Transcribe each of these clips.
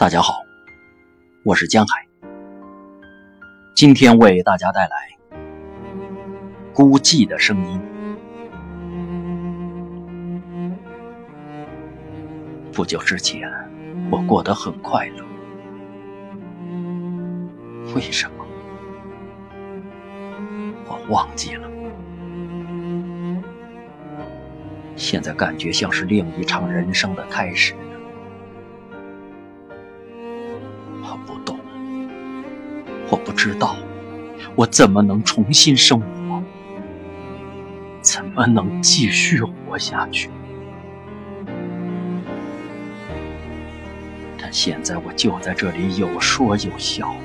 大家好，我是江海，今天为大家带来《孤寂的声音》。不久之前，我过得很快乐，为什么？我忘记了。现在感觉像是另一场人生的开始。知道，我怎么能重新生活？怎么能继续活下去？但现在我就在这里有说有笑。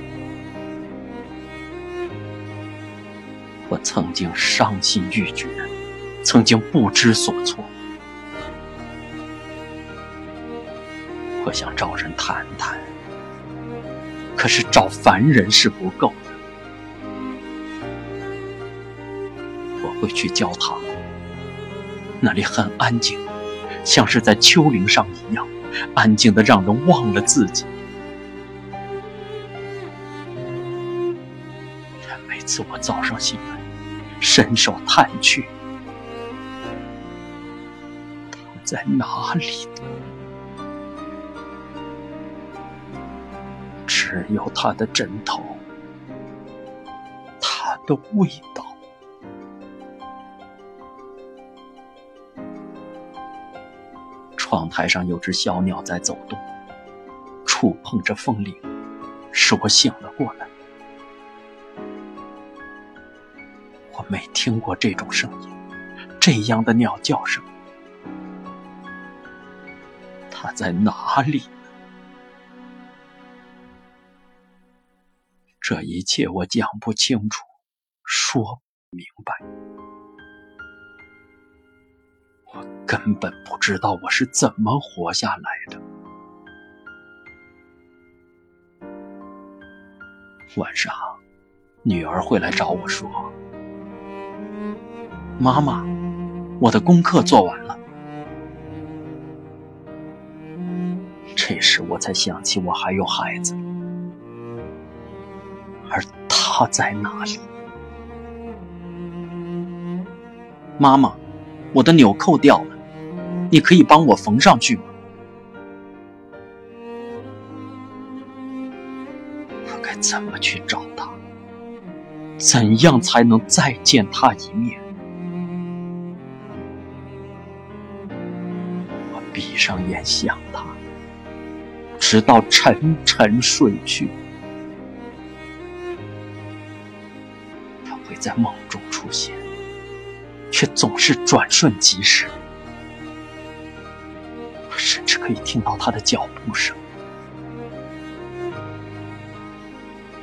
我曾经伤心欲绝。曾经不知所措，我想找人谈谈，可是找凡人是不够的。我会去教堂，那里很安静，像是在丘陵上一样，安静的让人忘了自己。每次我早上醒来，伸手探去。他在哪里有他的枕头，他的味道。窗台上有只小鸟在走动，触碰着风铃，使我醒了过来。我没听过这种声音，这样的鸟叫声。他在哪里？这一切我讲不清楚，说不明白。我根本不知道我是怎么活下来的。晚上，女儿会来找我说：“妈妈，我的功课做完了。”这时我才想起我还有孩子，他在哪里？妈妈，我的纽扣掉了，你可以帮我缝上去吗？我该怎么去找他？怎样才能再见他一面？我闭上眼想他。直到沉沉睡去，在梦中出现，却总是转瞬即逝。我甚至可以听到他的脚步声，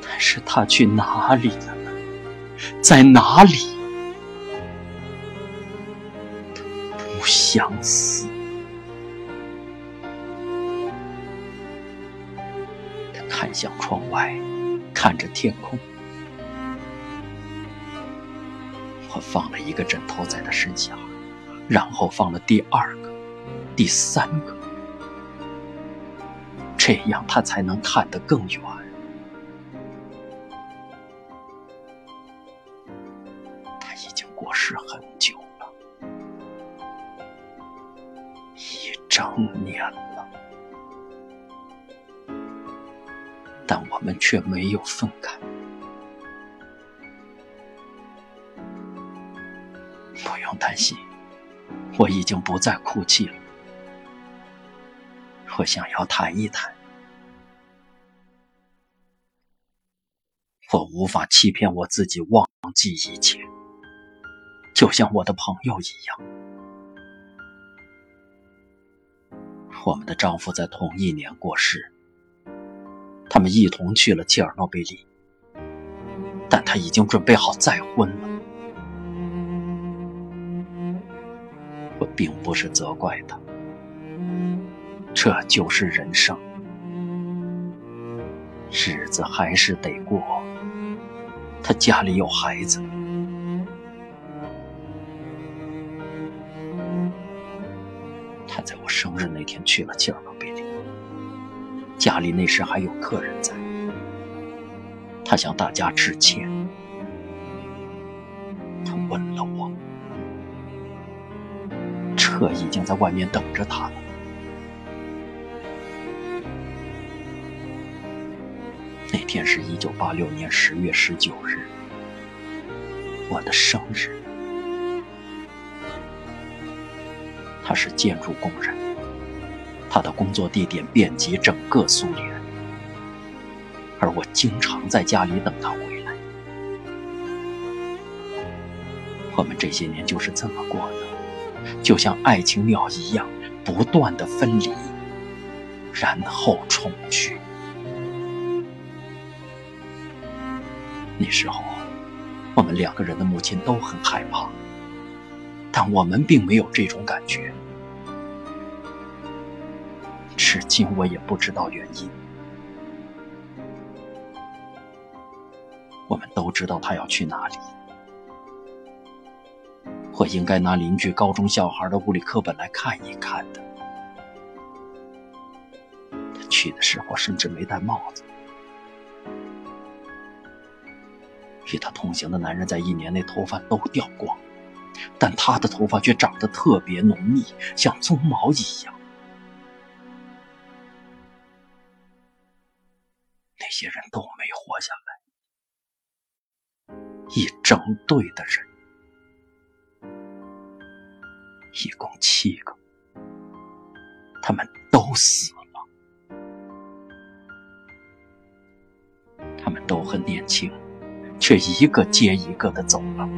但是他去哪里了呢？在哪里？不相思。看向窗外，看着天空。放了一个枕头在他身下，然后放了第二个、第三个，这样他才能看得更远。他已经过世很久了，一整年了。但我们却没有分开。我已经不再哭泣了。我想要谈一谈。我无法欺骗我自己，忘记一切，就像我的朋友一样。我们的丈夫在同一年过世。他们一同去了切尔诺贝利，但他已经准备好再婚了。我并不是责怪他，这就是人生，日子还是得过。他家里有孩子，他在我生日那天去了切尔诺贝利。家里那时还有客人在，他向大家致歉。他吻了我，车已经在外面等着他了。那天是一九八六年十月十九日，我的生日。他是建筑工人，他的工作地点遍及整个苏联，而我经常在家里等他回来。我们这些年就是这么过的，就像爱情鸟一样，不断的分离，然后重聚。那时候，我们两个人的母亲都很害怕，但我们并没有这种感觉。至今我也不知道原因。我们都知道他要去哪里。我应该拿邻居高中小孩的物理课本来看一看的。他去的时候甚至没戴帽子。与他同行的男人在一年内头发都掉光，但他的头发却长得特别浓密，像鬃毛一样。那些人都没活下来，一整队的人，一共七个，他们都死了，他们都很年轻。却一个接一个的走了。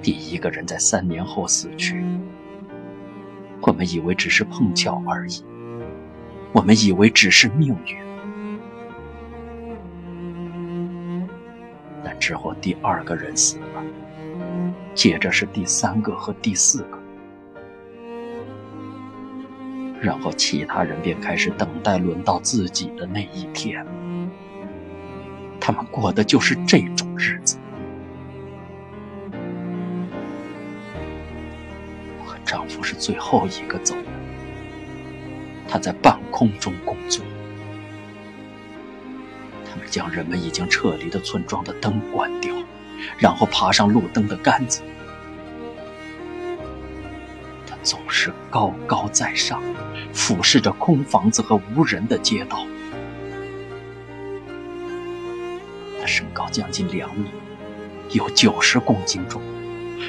第一个人在三年后死去，我们以为只是碰巧而已，我们以为只是命运。但之后第二个人死了，接着是第三个和第四个，然后其他人便开始等待轮到自己的那一天。他们过的就是这种日子。我和丈夫是最后一个走的，他在半空中工作。他们将人们已经撤离的村庄的灯关掉，然后爬上路灯的杆子。他总是高高在上，俯视着空房子和无人的街道。他身高将近两米，有九十公斤重，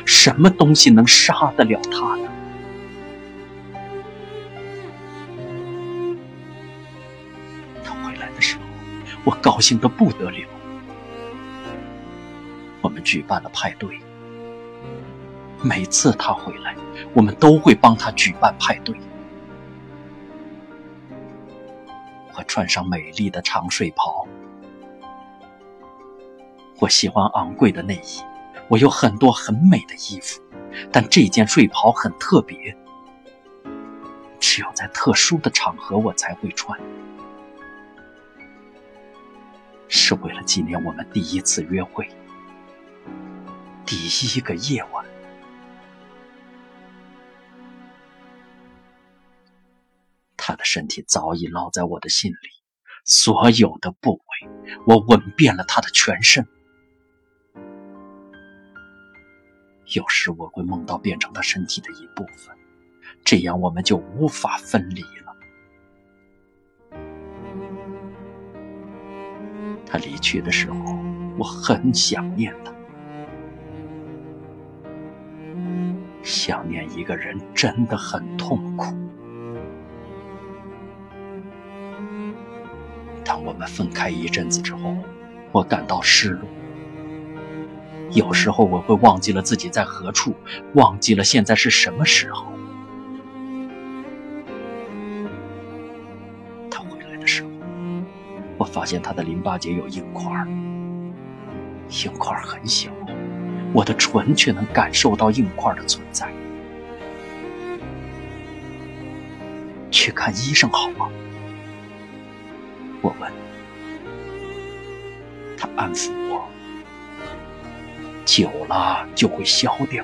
什么东西能杀得了他呢？他回来的时候，我高兴得不得了。举办了派对，每次他回来，我们都会帮他举办派对。我穿上美丽的长睡袍。我喜欢昂贵的内衣，我有很多很美的衣服，但这件睡袍很特别，只有在特殊的场合我才会穿，是为了纪念我们第一次约会，第一个夜晚。他的身体早已烙在我的心里，所有的部位，我吻遍了他的全身。有时我会梦到变成他身体的一部分，这样我们就无法分离了。他离去的时候，我很想念他。想念一个人真的很痛苦。当我们分开一阵子之后，我感到失落。有时候我会忘记了自己在何处，忘记了现在是什么时候。他回来的时候，我发现他的淋巴结有硬块，硬块很小，我的唇却能感受到硬块的存在。去看医生好吗？我问。他安抚我。久了就会消掉。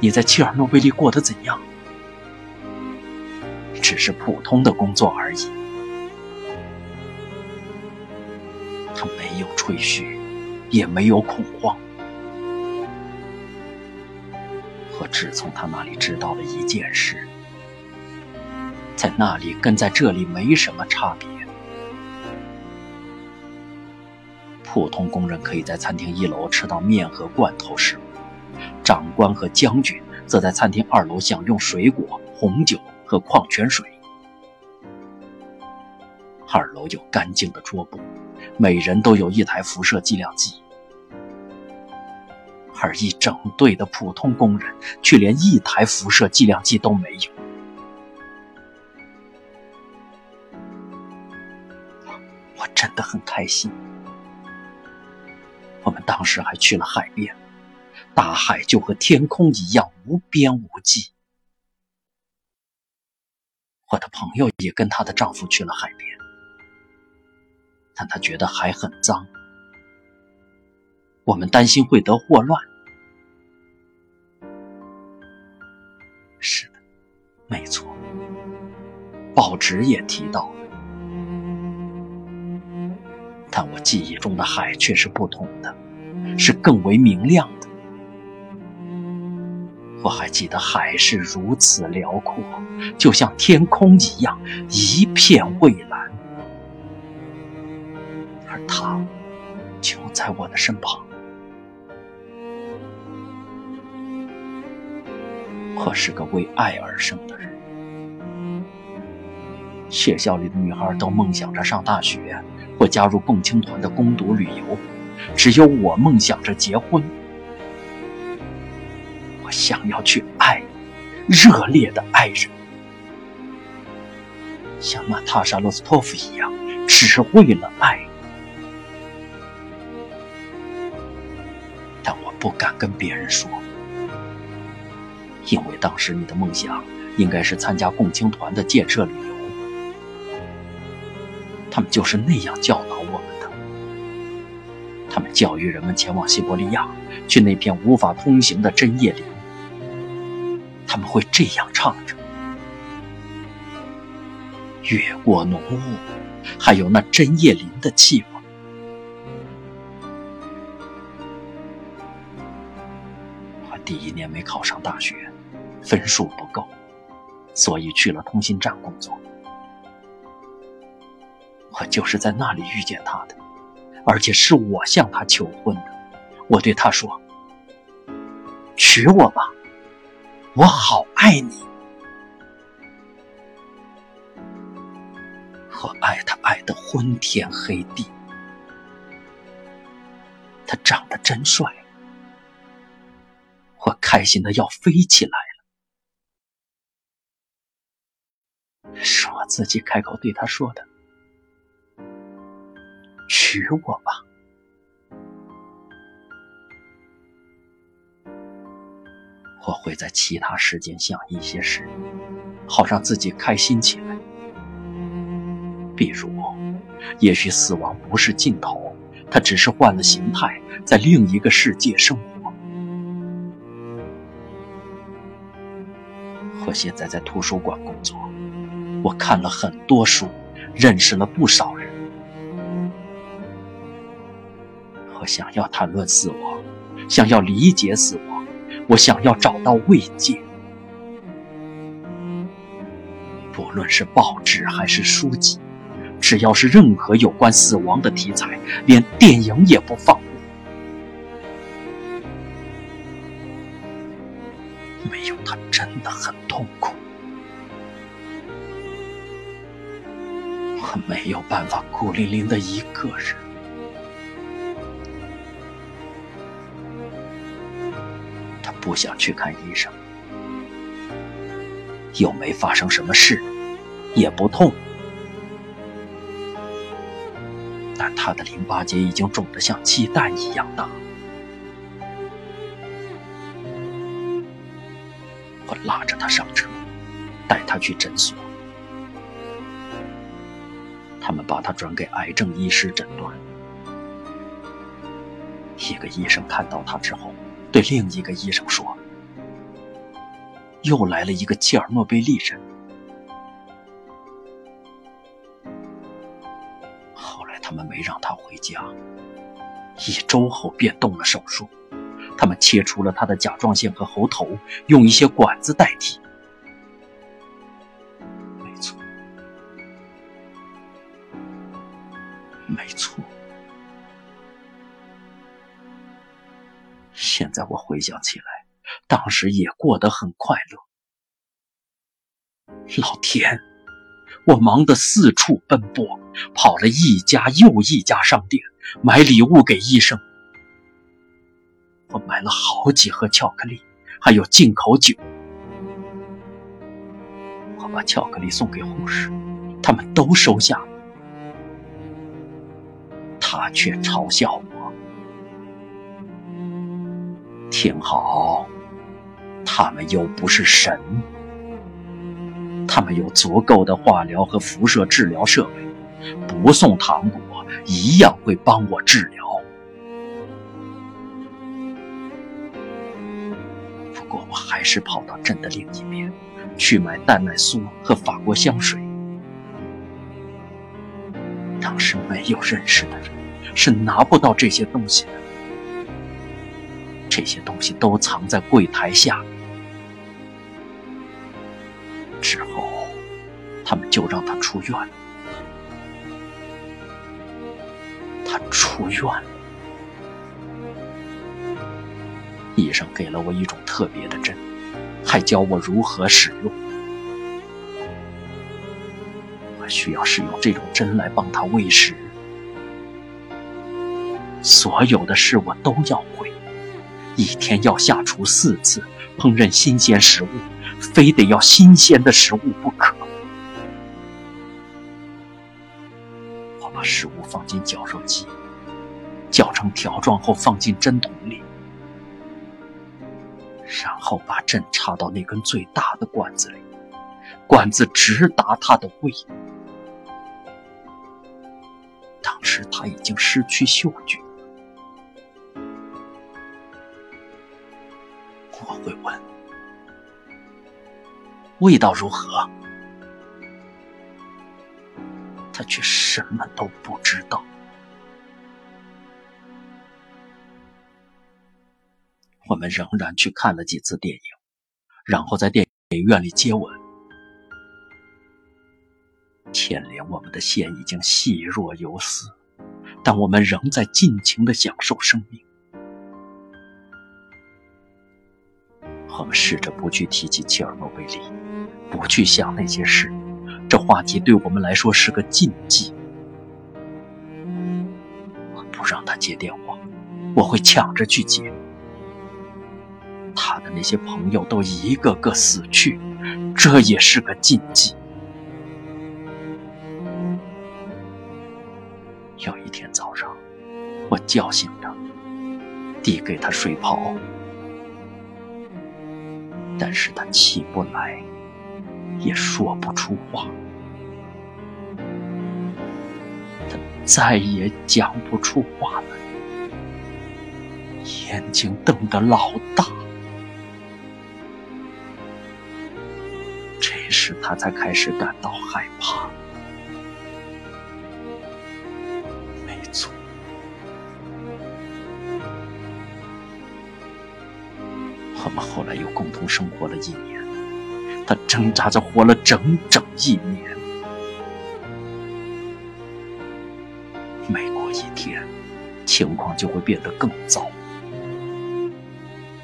你在切尔诺贝利过得怎样？只是普通的工作而已。他没有吹嘘，也没有恐慌。我只从他那里知道了一件事：在那里跟在这里没什么差别。普通工人可以在餐厅一楼吃到面和罐头食物，长官和将军则在餐厅二楼享用水果、红酒和矿泉水。二楼有干净的桌布。每人都有一台辐射计量计，而一整队的普通工人却连一台辐射计量计都没有。我真的很开心。我们当时还去了海边，大海就和天空一样无边无际。我的朋友也跟她的丈夫去了海边。但他觉得海很脏，我们担心会得霍乱。是的，没错，报纸也提到了，但我记忆中的海却是不同的，是更为明亮的。我还记得海是如此辽阔，就像天空一样，一片蔚蓝。他就在我的身旁。我是个为爱而生的人。学校里的女孩都梦想着上大学或加入共青团的攻读旅游，只有我梦想着结婚。我想要去爱，热烈的爱人，像娜塔莎·罗斯托夫一样，只是为了爱。跟别人说，因为当时你的梦想应该是参加共青团的建设旅游。他们就是那样教导我们的。他们教育人们前往西伯利亚，去那片无法通行的针叶林。他们会这样唱着：越过浓雾，还有那针叶林的气味。没考上大学，分数不够，所以去了通信站工作。我就是在那里遇见他的，而且是我向他求婚的。我对他说：“娶我吧，我好爱你。”我爱他爱得昏天黑地，他长得真帅。我开心的要飞起来了，是我自己开口对他说的：“娶我吧。”我会在其他时间想一些事，好让自己开心起来。比如，也许死亡不是尽头，它只是换了形态，在另一个世界生活。现在在图书馆工作，我看了很多书，认识了不少人。我想要谈论死亡，想要理解死亡，我想要找到慰藉。不论是报纸还是书籍，只要是任何有关死亡的题材，连电影也不放真的很痛苦。我没有办法孤零零的一个人。他不想去看医生，又没发生什么事，也不痛，但他的淋巴结已经肿得像鸡蛋一样大。带他去诊所。他们把他转给癌症医师诊断。一个医生看到他之后对另一个医生说又来了一个切尔诺贝利人。后来他们没让他回家。一周后便动了手术。他们切除了他的甲状腺和喉头用一些管子代替。没错。现在我回想起来，当时也过得很快乐。老天，我忙得四处奔波，跑了一家又一家商店。买礼物给医生，我买了好几盒巧克力，还有进口酒。我把巧克力送给护士，他们都收下了。他却嘲笑我：“听好，他们又不是神，他们有足够的化疗和辐射治疗设备，不送糖果。”一样会帮我治疗。不过我还是跑到镇的另一边，去买蛋奶酥和法国香水。当时没有认识的人，是拿不到这些东西的。这些东西都藏在柜台下。之后，他们就让他出院了。出院了，医生给了我一种特别的针，还教我如何使用。我需要使用这种针来帮他喂食。所有的事我都要会，一天要下厨四次，烹饪新鲜食物，非得要新鲜的食物不可。我把食物放进绞肉机。绞成条状后放进针筒里，然后把针插到那根最大的管子里，管子直达他的胃。当时他已经失去嗅觉，味道如何？”他却什么都不知道。我们仍然去看了几次电影，然后在电影院里接吻。牵连我们的线已经细若游丝，但我们仍在尽情的享受生命。我们试着不去提起切尔诺贝利，不去想那些事，这话题对我们来说是个禁忌。我不让他接电话，我会抢着去接。他的那些朋友都一个个死去，这也是个禁忌。有一天早上，我叫醒他，递给他睡袍，但是他起不来，也说不出话，他再也讲不出话来，眼睛瞪得老大。这时，他才开始感到害怕。没错，我们后来又共同生活了一年，他挣扎着活了整整一年。每过一天，情况就会变得更糟。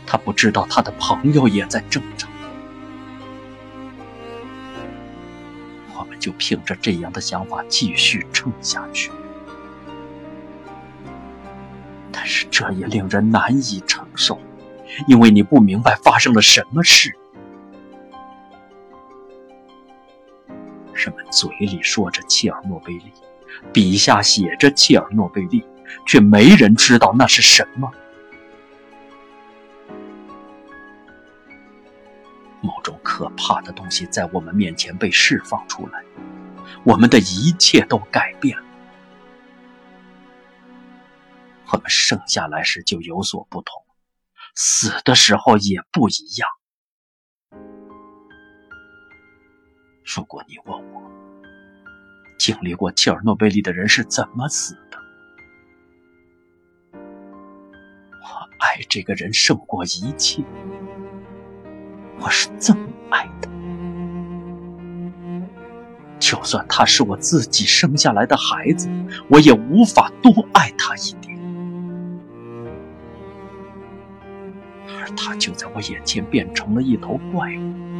他不知道他的朋友也在挣扎。我们就凭着这样的想法继续撑下去，但是这也令人难以承受，因为你不明白发生了什么事。嘴里说着切尔诺贝利，笔下写着切尔诺贝利，却没人知道那是什么。某种可怕的东西在我们面前被释放出来，我们的一切都改变了。我们生下来时就有所不同，死的时候也不一样。如果你问我，经历过切尔诺贝利的人是怎么死的，我爱这个人胜过一切，我是这么爱的。就算他是我自己生下来的孩子，我也无法多爱他一点。而他就在我眼前变成了一头怪物。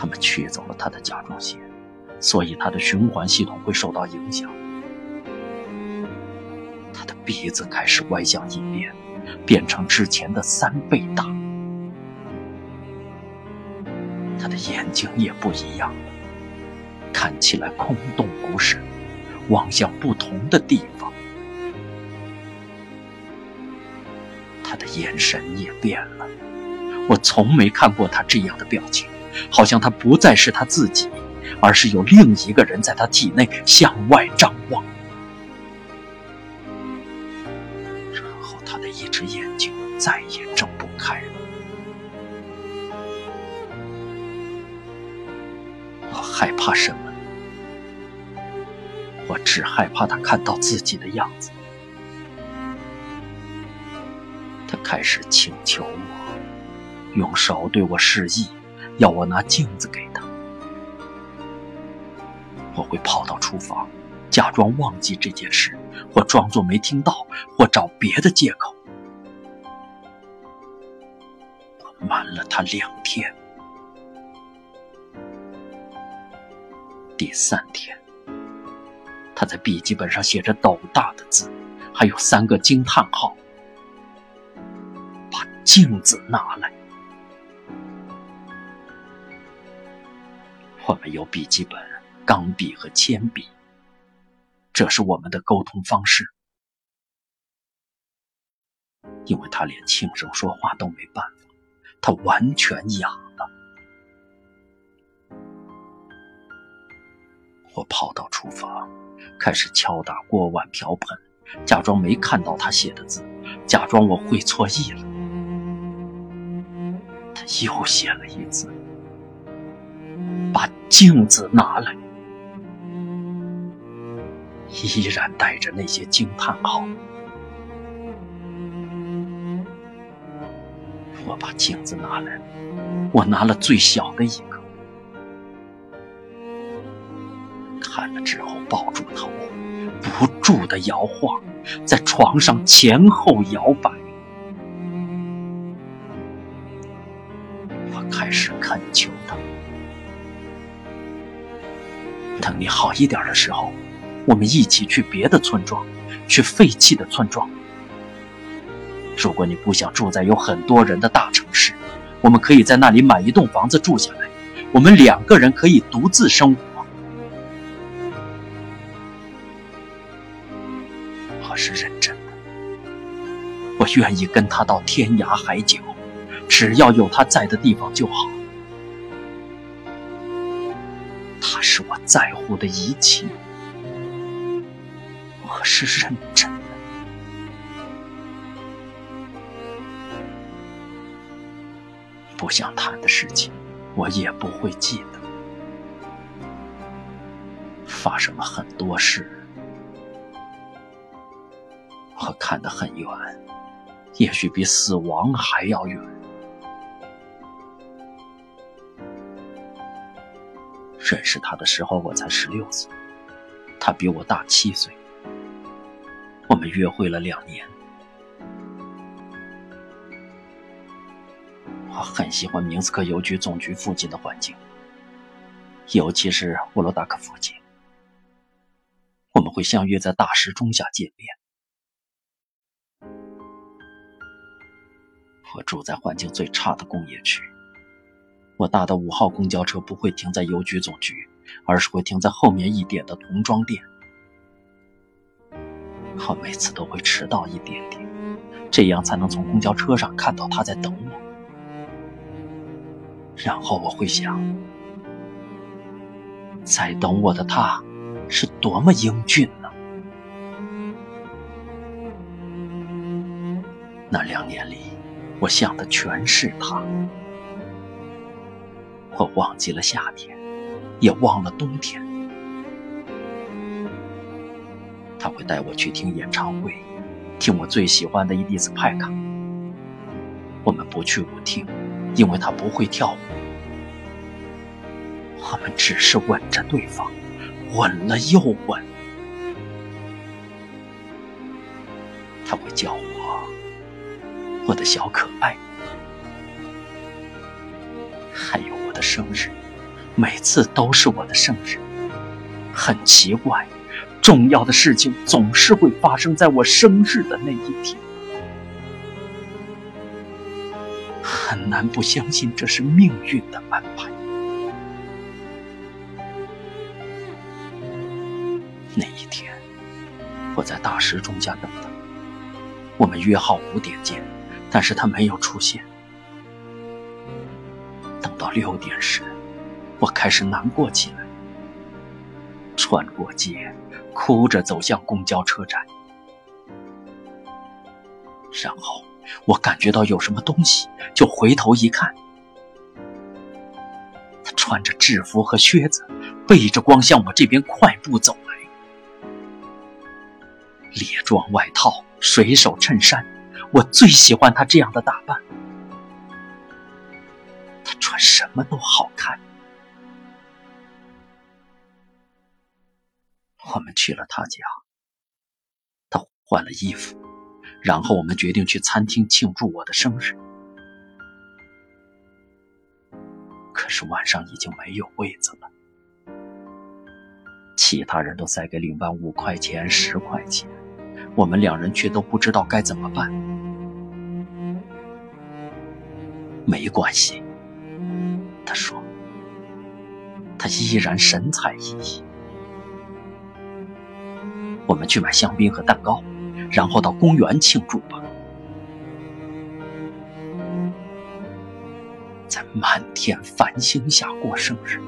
他们取走了他的甲状腺，所以他的循环系统会受到影响。他的鼻子开始歪向一边，变成之前的三倍大。他的眼睛也不一样了，看起来空洞无神，望向不同的地方。他的眼神也变了，我从没看过他这样的表情，好像他不再是他自己，而是有另一个人在他体内向外张望。然后他的一只眼睛再也睁不开了。我害怕什么？我只害怕他看到自己的样子。他开始请求我，用手对我示意，要我拿镜子给他。我会跑到厨房，假装忘记这件事，或装作没听到，或找别的借口。我瞒了他两天。第三天，他在笔记本上写着斗大的字，还有三个惊叹号。把镜子拿来。我们有笔记本、钢笔和铅笔，这是我们的沟通方式。因为他连轻声说话都没办法，他完全哑了。我跑到厨房，开始敲打锅碗瓢盆，假装没看到他写的字，假装我会错意了。他又写了一次，把镜子拿来，依然带着那些惊叹号。我把镜子拿来，我拿了最小的一个，看了之后抱住头，不住的摇晃，在床上前后摇摆。好一点的时候，我们一起去别的村庄，去废弃的村庄。如果你不想住在有很多人的大城市，我们可以在那里买一栋房子住下来。我们两个人可以独自生活。我是认真的，我愿意跟他到天涯海角。只要有他在的地方就好。我在乎的一切，我是认真的。不想谈的事情，我也不会记得。发生了很多事，我看得很远，也许比死亡还要远。认识他的时候，我才十六岁，他比我大七岁。我们约会了两年。我很喜欢明斯克邮局总局附近的环境，尤其是沃罗达克附近。我们会相约在大石钟下见面。我住在环境最差的工业区。我搭的五号公交车不会停在邮局总局，而是会停在后面一点的童装店。我每次都会迟到一点点，这样才能从公交车上看到他在等我。然后我会想，在等我的他，是多么英俊呢？那两年里，我想的全是他。我忘记了夏天，也忘了冬天。他会带我去听演唱会，听我最喜欢的伊迪丝·派卡。我们不去舞厅，因为他不会跳舞。我们只是吻着对方，吻了又吻。他会叫我我的小可爱，还有的生日，每次都是我的生日。很奇怪，重要的事情总是会发生在我生日的那一天。很难不相信这是命运的安排。那一天，我在大石钟家等他。我们约好五点见，但是他没有出现。六点时，我开始难过起来，穿过街，哭着走向公交车站，然后。我感觉到有什么东西，就回头一看，他穿着制服和靴子，背着光向我这边快步走来。猎装外套、水手衬衫，我最喜欢他这样的打扮。他什么都好看。我们去了他家，他换了衣服。然后我们决定去餐厅庆祝我的生日，可是晚上已经没有位子了。其他人都塞给领班五块钱、十块钱，我们两人却都不知道该怎么办。没关系，他说，他依然神采奕奕。我们去买香槟和蛋糕。然后到公园庆祝吧，在满天繁星下过生日。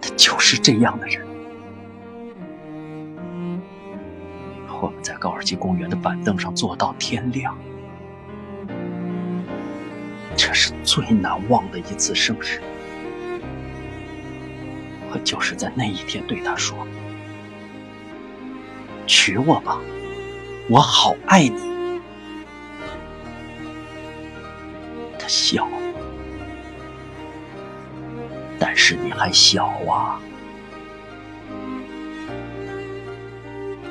他就是这样的人。我们在高尔基公园的板凳上坐到天亮，这是最难忘的一次生日。我就是在那一天对他说。娶我吧，我好爱你。他笑，但是你还小啊。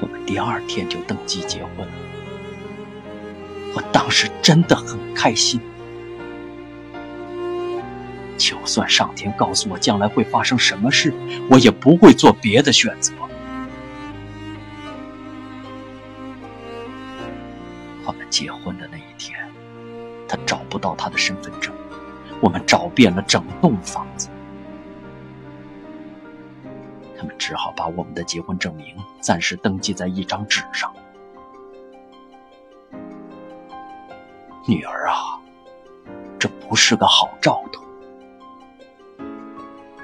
我们第二天就登记结婚了，我当时真的很开心。就算上天告诉我将来会发生什么事，我也不会做别的选择。我们结婚的那一天，他找不到他的身份证，我们找遍了整栋房子，他们只好把我们的结婚证明暂时登记在一张纸上。女儿啊，这不是个好兆头。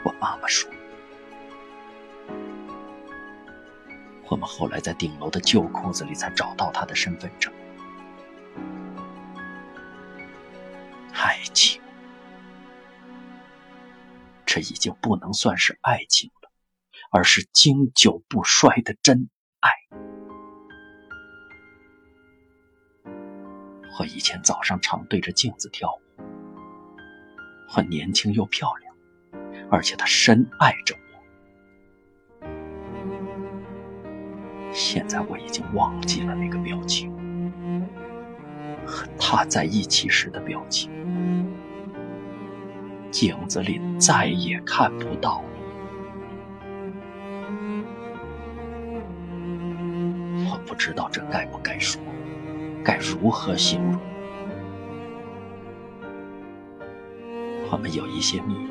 我妈妈说，我们后来在顶楼的旧裤子里才找到他的身份证。爱情，这已经不能算是爱情了，而是经久不衰的真爱。我以前早上常对着镜子跳舞，我年轻又漂亮，而且他深爱着我。现在我已经忘记了那个表情。和他在一起时的表情，镜子里再也看不到了。我不知道这该不该说，该如何形容。我们有一些秘密，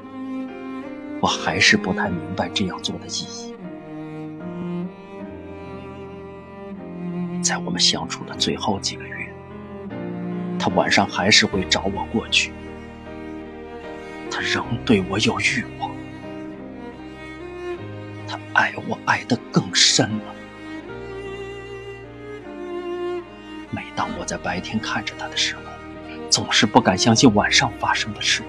我还是不太明白这样做的意义。在我们相处的最后几个月。他晚上还是会找我过去，他仍对我有欲望，他爱我爱得更深了。每当我在白天看着他的时候，总是不敢相信晚上发生的事。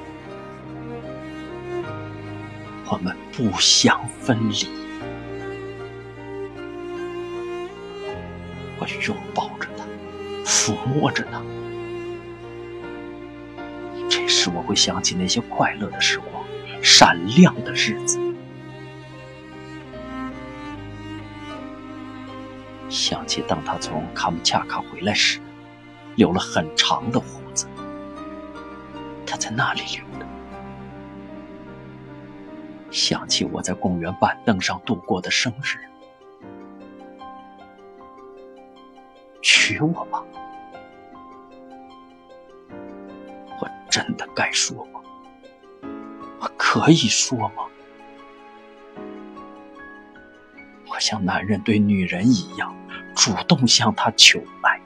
我们不想分离，我拥抱着他，抚摸着他。这时我会想起那些快乐的时光，闪亮的日子，想起当他从卡姆恰卡回来时，留了很长的胡子。他在那里留的。想起我在公园板凳上度过的生日。娶我吧，我真的该说吗？我可以说吗？我像男人对女人一样，主动向她求爱。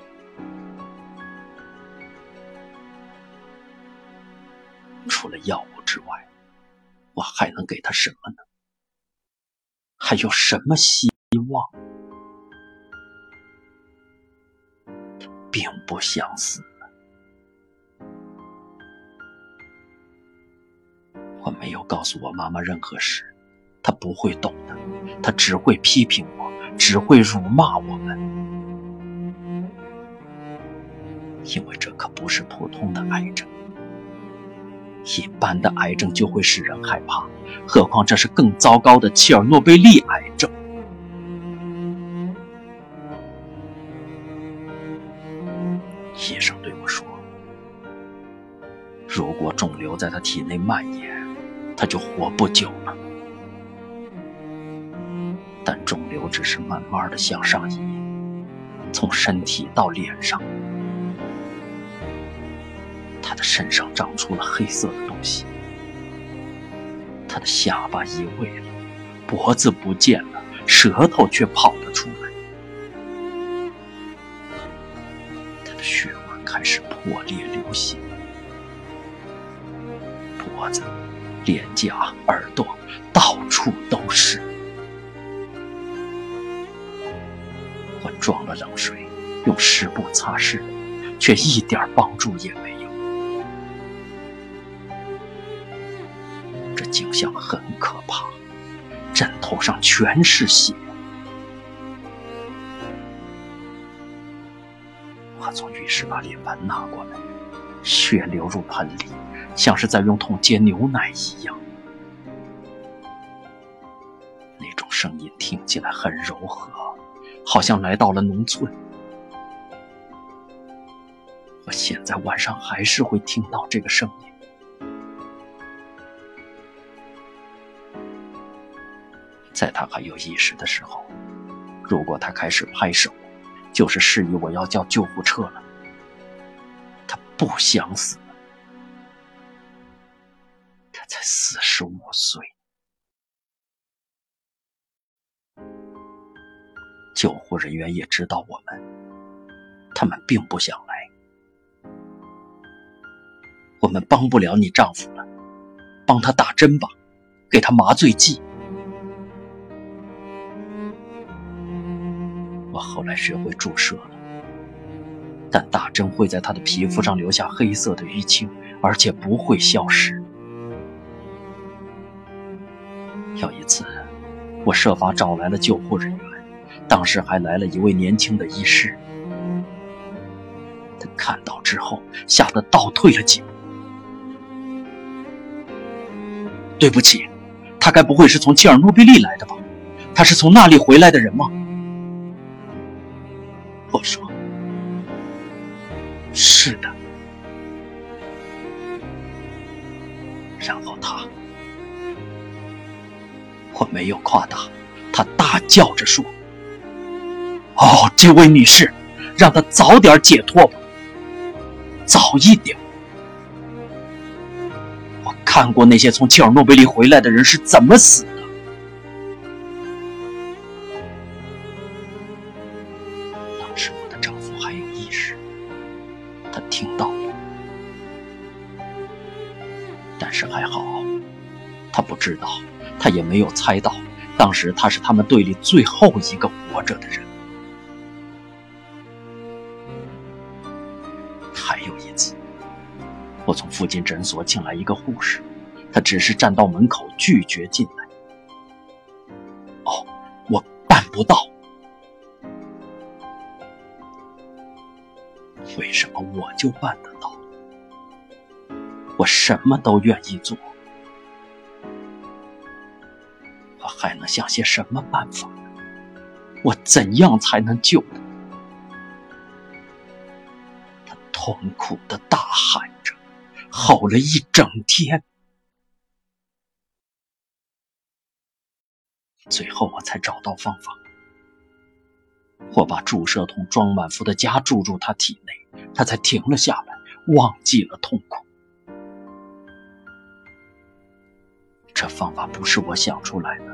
还能给他什么呢？还有什么希望？他并不相似。我没有告诉我妈妈任何事，她不会懂的，她只会批评我，只会辱骂我们，因为这可不是普通的癌症。一般的癌症就会使人害怕，何况这是更糟糕的切尔诺贝利癌症。医生对我说：“如果肿瘤在他体内蔓延，他就活不久了。但肿瘤只是慢慢的向上移，从身体到脸上。他的身上长出了黑色的东西，他的下巴移位了，脖子不见了，舌头却跑了出来。”他的血管开始破裂流血，脖子、脸颊、耳朵到处都是。我装了冷水，用湿布擦拭，却一点帮助也没象很可怕，枕头上全是血。我从浴室把脸盆拿过来，血流入盆里，像是在用桶接牛奶一样。那种声音听起来很柔和，好像来到了农村。我现在晚上还是会听到这个声音。在他还有意识的时候，如果他开始拍手。就是示意我要叫救护车了。他不想死，他才四十五岁。救护人员也知道我们，他们并不想来。我们帮不了你丈夫了，帮他打针吧，给他麻醉剂。后来学会注射了，但打针会在他的皮肤上留下黑色的淤青，而且不会消失。有一次，我设法找来了救护人员，当时还来了一位年轻的医师。他看到之后，吓得倒退了几步。对不起，他该不会是从切尔诺贝利来的吧？他是从那里回来的人吗？是的。”然后他，我没有夸大，他大叫着说：“哦，这位女士，让她早点解脱吧，早一点。我看过那些从切尔诺贝利回来的人是怎么死的。”他也没有猜到，当时他是他们队里最后一个活着的人。还有一次，我从附近诊所请来一个护士，她只是站到门口拒绝进来。哦，我办不到。为什么我就办得到。我什么都愿意做，还能想些什么办法？我怎样才能救他？他痛苦的大喊着，吼了一整天，最后我才找到方法。我把注射筒装满伏的夹注入他体内，他才停了下来，忘记了痛苦。这方法不是我想出来的，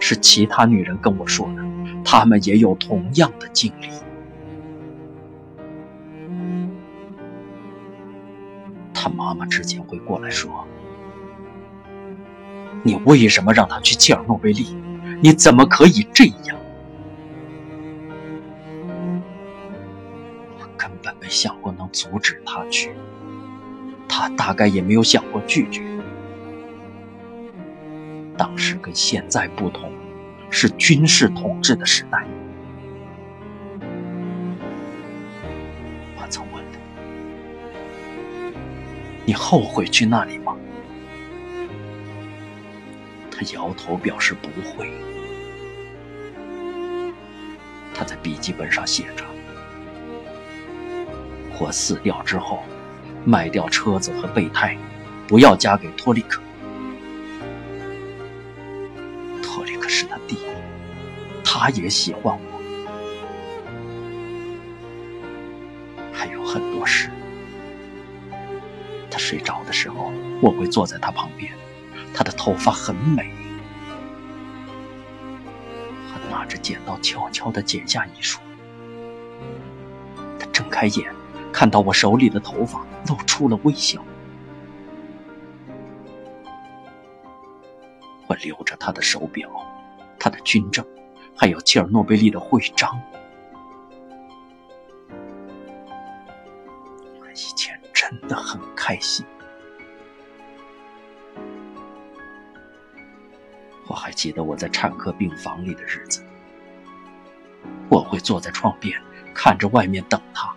是其他女人跟我说的，她们也有同样的经历。他妈妈之前会过来说：“你为什么让他去切尔诺贝利？你怎么可以这样？”我根本没想过能阻止他去，他大概也没有想过拒绝。当时跟现在不同，是军事统治的时代。我曾问他：“你后悔去那里吗？”他摇头表示不会。他在笔记本上写着：“我死掉之后，卖掉车子和备胎，不要嫁给托利克。”他也喜欢我。还有很多事。他睡着的时候，我会坐在他旁边。他的头发很美。我拿着剪刀悄悄地剪下一束。他睁开眼，看到我手里的头发，露出了微笑。我留着他的手表。他的军证，还有切尔诺贝利的徽章。以前真的很开心。我还记得我在产科病房里的日子。我会坐在窗边，看着外面等他。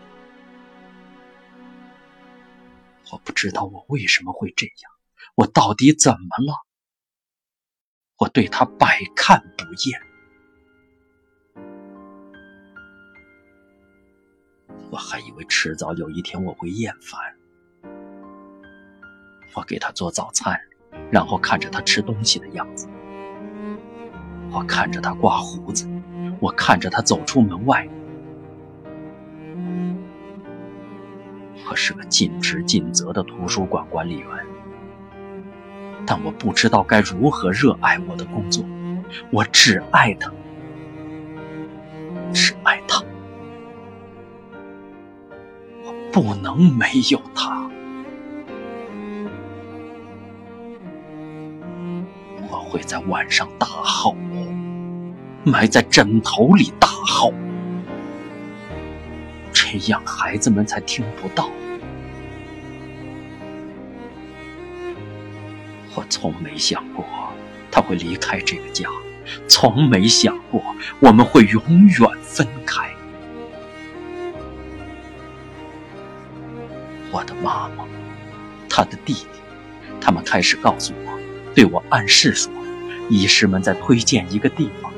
我不知道我为什么会这样，我到底怎么了？我对他百看不厌，我还以为迟早有一天我会厌烦。我给他做早餐，然后看着他吃东西的样子，我看着他刮胡子，我看着他走出门外。我是个尽职尽责的图书馆管理员。但我不知道该如何热爱我的工作，我只爱他，不能没有他。我会在晚上大吼，埋在枕头里大吼，这样孩子们才听不到。我从没想过他会离开这个家，从没想过我们会永远分开。我的妈妈，他的弟弟，他们开始告诉我，对我暗示说，医师们在推荐一个地方，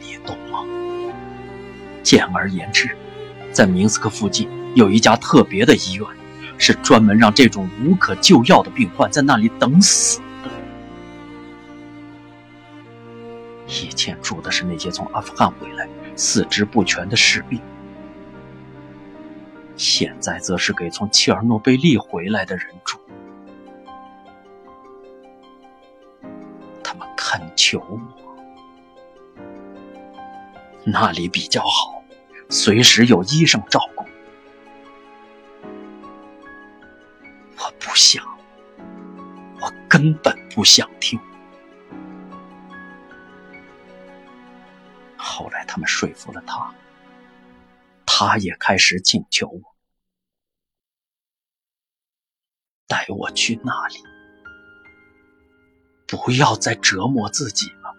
你懂吗？简而言之，在明斯克附近有一家特别的医院。是专门让这种无可救药的病患在那里等死。以前住的是那些从阿富汗回来、四肢不全的士兵，现在则是给从切尔诺贝利回来的人住。他们恳求我，那里比较好，随时有医生照顾。我不想，我根本不想听。后来他们说服了他，他也开始请求我带我去那里，不要再折磨自己了。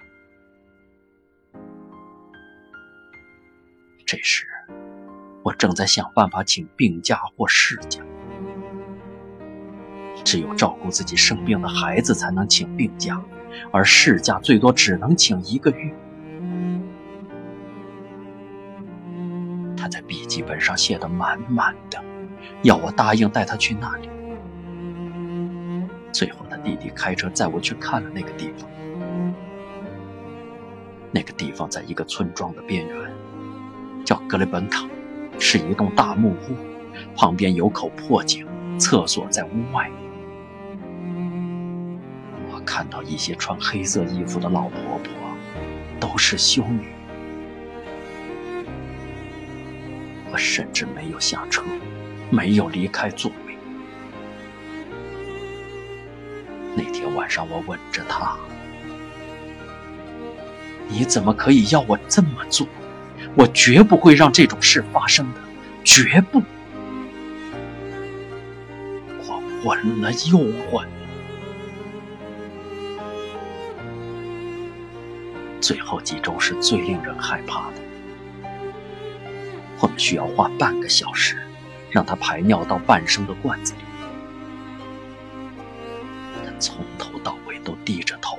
这时，我正在想办法请病假或事假。只有照顾自己生病的孩子才能请病假，而事假最多只能请一个月。他在笔记本上写的满满的，要我答应带他去那里。最后，他弟弟开车载我去看了那个地方。那个地方在一个村庄的边缘，叫格雷本卡，是一栋大木屋，旁边有口破井，厕所在屋外。我看到一些穿黑色衣服的老婆婆，都是修女。甚至没有下车，没有离开座位。那天晚上，我吻着她。你怎么可以要我这么做？我绝不会让这种事发生的，绝不！我吻了又吻，最后几周是最令人害怕的。我们需要花半个小时，让他排尿到半升的罐子里。他从头到尾都低着头，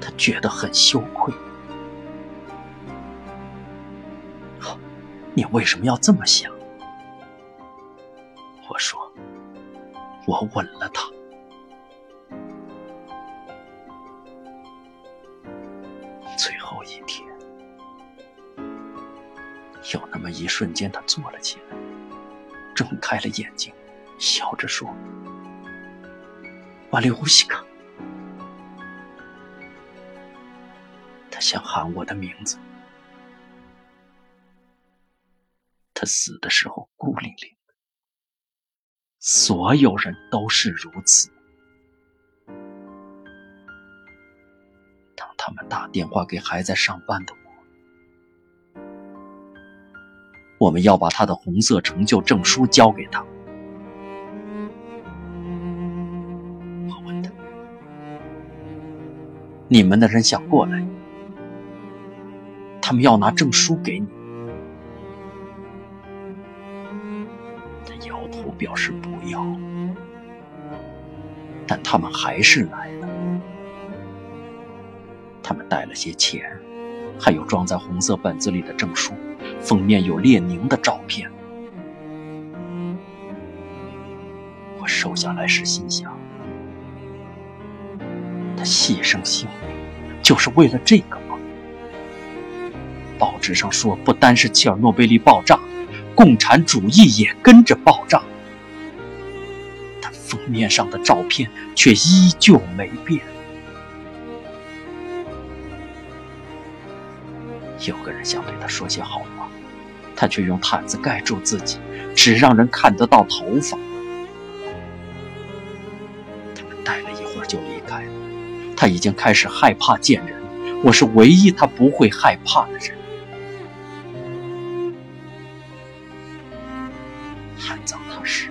他觉得很羞愧。你为什么要这么想？我说，我吻了他。一瞬间，他坐了起来，睁开了眼睛，笑着说：“瓦利乌西卡。”他想喊我的名字。他死的时候孤零零的，所有人都是如此。当他们打电话给还在上班的。我们要把他的红色成就证书交给他。我问他：“你们的人想过来？他们要拿证书给你。”他摇头表示不要，但他们还是来了。他们带了些钱，还有装在红色本子里的证书。封面有列宁的照片。我收下来时心想：他牺牲性命就是为了这个吗？报纸上说，不单是切尔诺贝利爆炸，共产主义也跟着爆炸。但封面上的照片却依旧没变。有个人想对他说些好话。他却用毯子盖住自己，只让人看得到头发。他们待了一会儿就离开了。他已经开始害怕见人，我是唯一他不会害怕的人。安葬他时，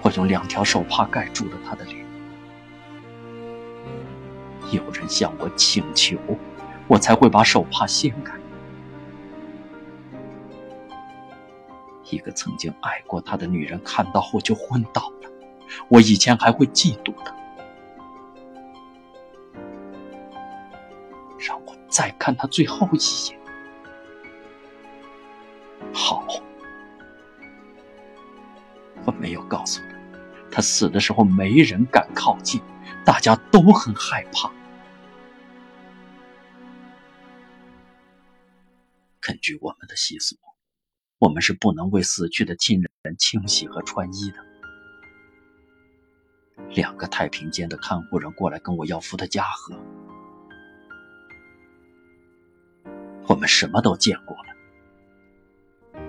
我用两条手帕盖住了他的脸。有人向我请求，我才会把手帕掀开。一个曾经爱过他的女人看到后就昏倒了。我以前还会嫉妒他。让我再看他最后一眼。好，我没有告诉他，他死的时候没人敢靠近，大家都很害怕。根据我们的习俗。我们是不能为死去的亲人清洗和穿衣的。两个太平间的看护人过来跟我要伏特加喝。我们什么都见过了。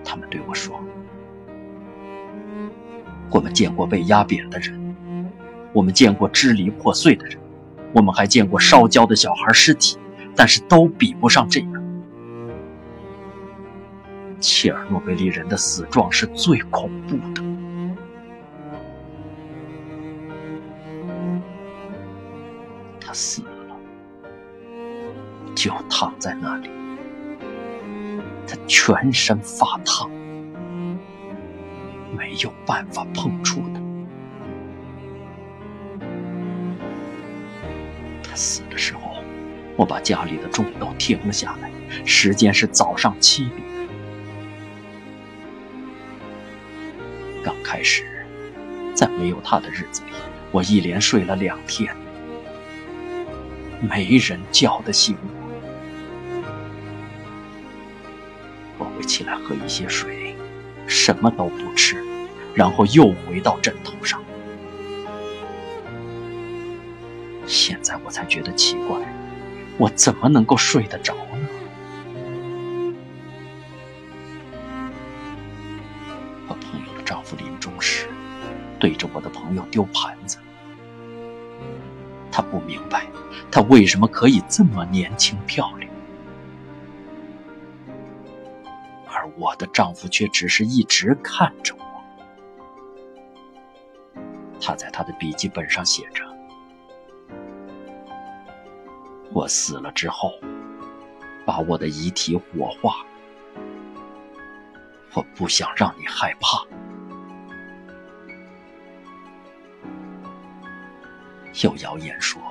他们对我说：“我们见过被压扁的人，我们见过支离破碎的人，我们还见过烧焦的小孩尸体，但是都比不上这个。”切尔诺贝利人的死状是最恐怖的。他死了，就躺在那里，他全身发烫，没有办法碰触的。他死的时候，我把家里的钟都停了下来，时间是早上七点。开始，在没有他的日子里，我一连睡了两天，没人叫得醒我。我会起来喝一些水，什么都不吃，然后又回到枕头上。现在我才觉得奇怪，我怎么能够睡得着对着我的朋友丢盘子，他不明白，他为什么可以这么年轻漂亮。而我的丈夫却只是一直看着我。他在他的笔记本上写着：“我死了之后，把我的遗体火化。我不想让你害怕。”有谣言说，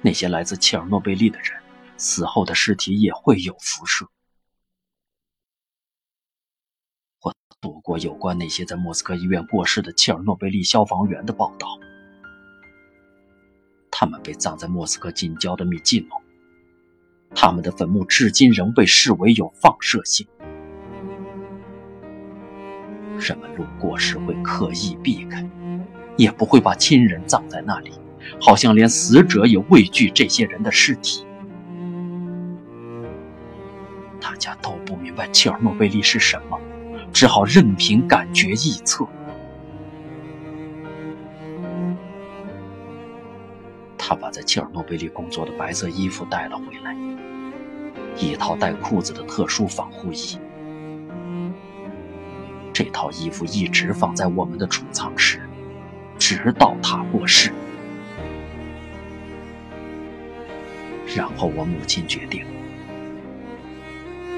那些来自切尔诺贝利的人死后的尸体也会有辐射。我读过有关那些在莫斯科医院过世的切尔诺贝利消防员的报道，他们被葬在莫斯科近郊的米季诺，他们的坟墓至今仍被视为有放射性。人们路过时会刻意避开，也不会把亲人葬在那里，好像连死者也畏惧这些人的尸体。大家都不明白切尔诺贝利是什么。只好任凭感觉臆测。他把在切尔诺贝利工作的白色衣服带了回来，一套带裤子的特殊防护衣。这套衣服一直放在我们的储藏室，直到他过世。然后我母亲决定，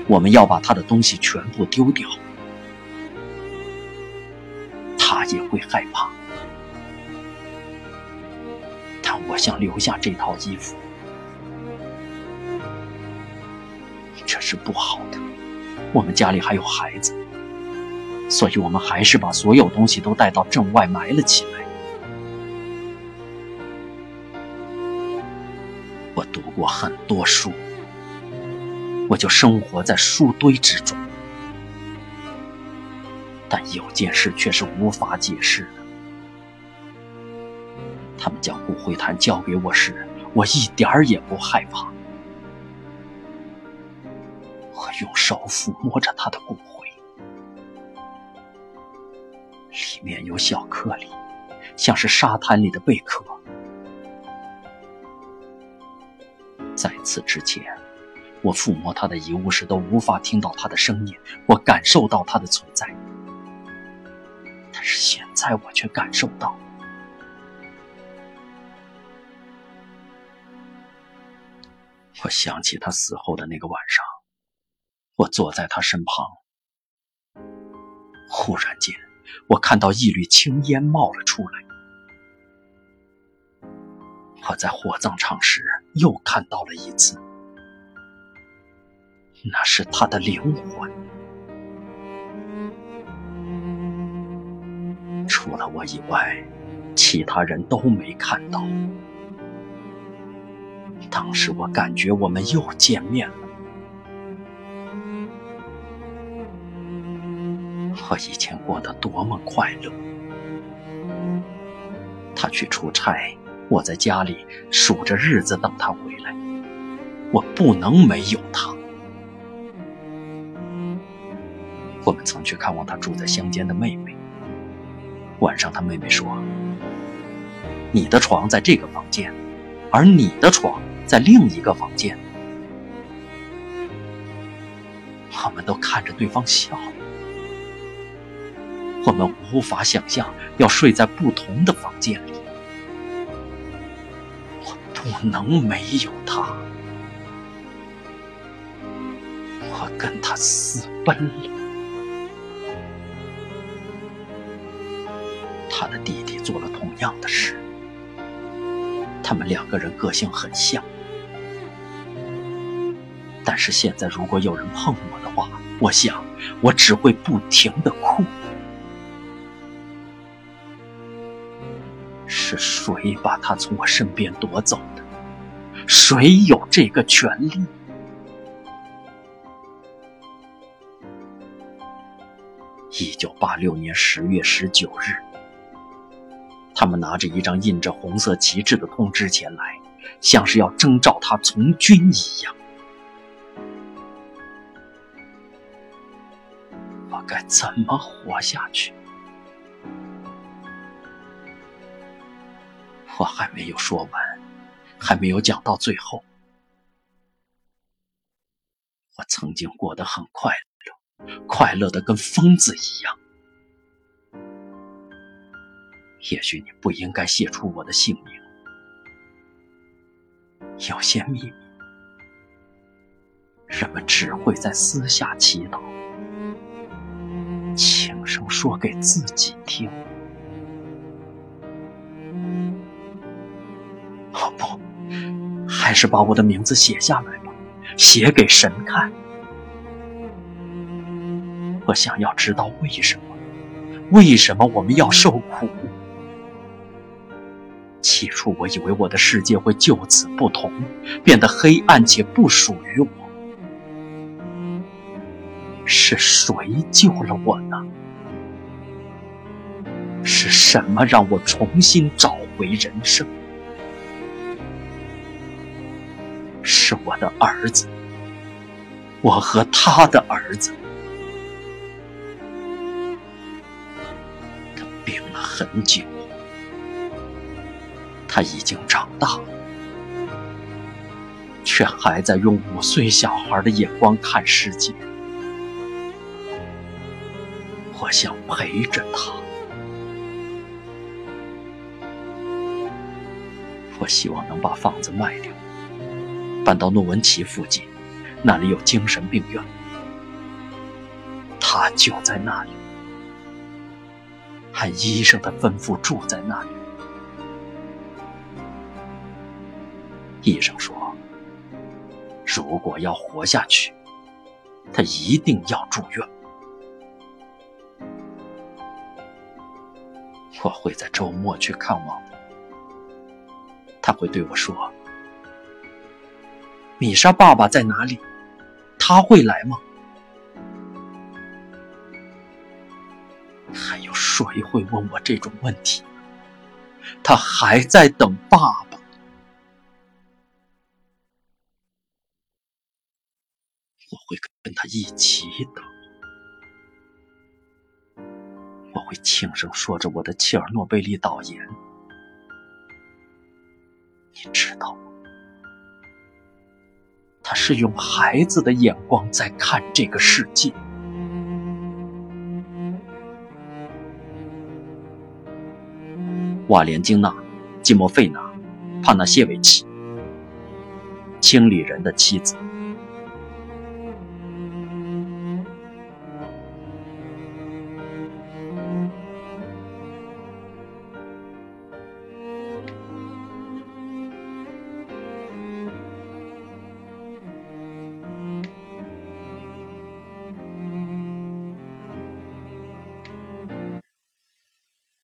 我们要把他的东西全部丢掉。他也会害怕，但我想留下这套衣服，这是不好的。我们家里还有孩子，所以我们还是把所有东西都带到镇外埋了起来。多书，我就生活在书堆之中。但有件事却是无法解释的。他们将骨灰坛交给我时，我一点儿也不害怕。我用手抚摸着他的骨灰，里面有小颗粒，像是沙滩里的贝壳。在此之前，我抚摸他的遗物时都无法听到他的声音，我感受到他的存在。但是现在我却感受到，我想起他死后的那个晚上，我坐在他身旁，忽然间，我看到一缕青烟冒了出来。我在火葬场时又看到了一次，那是他的灵魂。除了我以外，其他人都没看到。当时我感觉我们又见面了。我以前过得多么快乐！他去出差，我在家里数着日子等他回来。我不能没有他。我们曾去看望他住在乡间的妹妹。晚上，他妹妹说：“你的床在这个房间，而你的床在另一个房间。”我们都看着对方笑。我们无法想象要睡在不同的房间里。能没有他。我跟他私奔了。他的弟弟做了同样的事，他们两个人个性很像。但是现在，如果有人碰我的话，我想我只会不停的哭。是谁把他从我身边夺走的？谁有这个权利？一九八六年十月十九日，他们拿着一张印着红色旗帜的通知前来，像是要征召他从军一样。我该怎么活下去？我还没有说完，还没有讲到最后。我曾经过得很快乐，快乐的跟疯子一样。也许你不应该写出我的姓名，有些秘密，人们只会在私下祈祷，轻声说给自己听。还是把我的名字写下来吧，写给神看。我想要知道为什么，为什么我们要受苦。起初我以为我的世界会就此不同，变得黑暗且不属于我。是谁救了我呢？是什么让我重新找回人生？是我的儿子，我和他的儿子。他病了很久，他已经长大了，却还在用五岁小孩的眼光看世界。我想陪着他，我希望能把房子卖掉。搬到诺文奇附近，那里有精神病院。他就在那里，按医生的吩咐住在那里。医生说，如果要活下去，他一定要住院。我会在周末去看望他，他会对我说。米莎爸爸在哪里？他会来吗？还有谁会问我这种问题？他还在等爸爸。我会跟他一起等。我会轻声说着我的切尔诺贝利导言。你知道吗？他是用孩子的眼光在看这个世界。瓦莲金娜·季莫费娜·帕纳谢维奇，清理人的妻子。